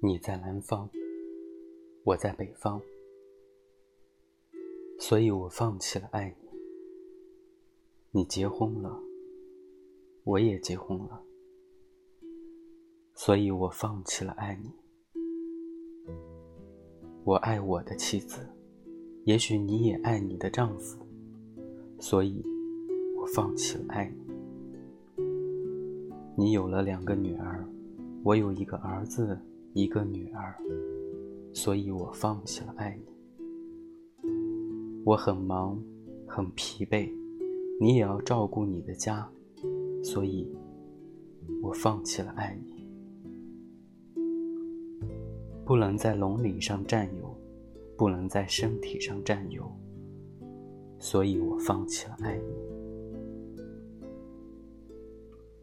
你在南方，我在北方，所以我放弃了爱你。你结婚了，我也结婚了，所以我放弃了爱你。我爱我的妻子，也许你也爱你的丈夫，所以我放弃了爱你。你有了两个女儿，我有一个儿子。一个女儿，所以我放弃了爱你。我很忙，很疲惫，你也要照顾你的家，所以我放弃了爱你。不能在龙鳞上占有，不能在身体上占有，所以我放弃了爱你。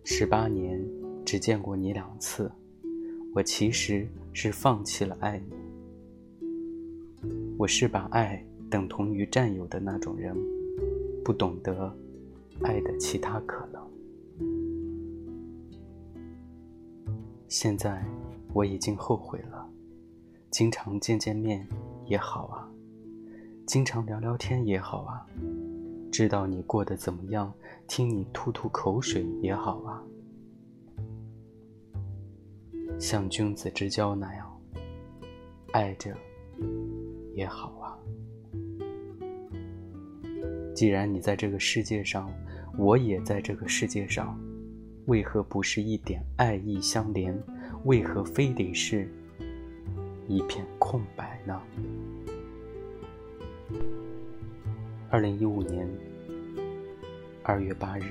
十八年只见过你两次。我其实是放弃了爱你，我是把爱等同于占有的那种人，不懂得爱的其他可能。现在我已经后悔了，经常见见面也好啊，经常聊聊天也好啊，知道你过得怎么样，听你吐吐口水也好啊。像君子之交那样爱着也好啊。既然你在这个世界上，我也在这个世界上，为何不是一点爱意相连？为何非得是一片空白呢？二零一五年二月八日。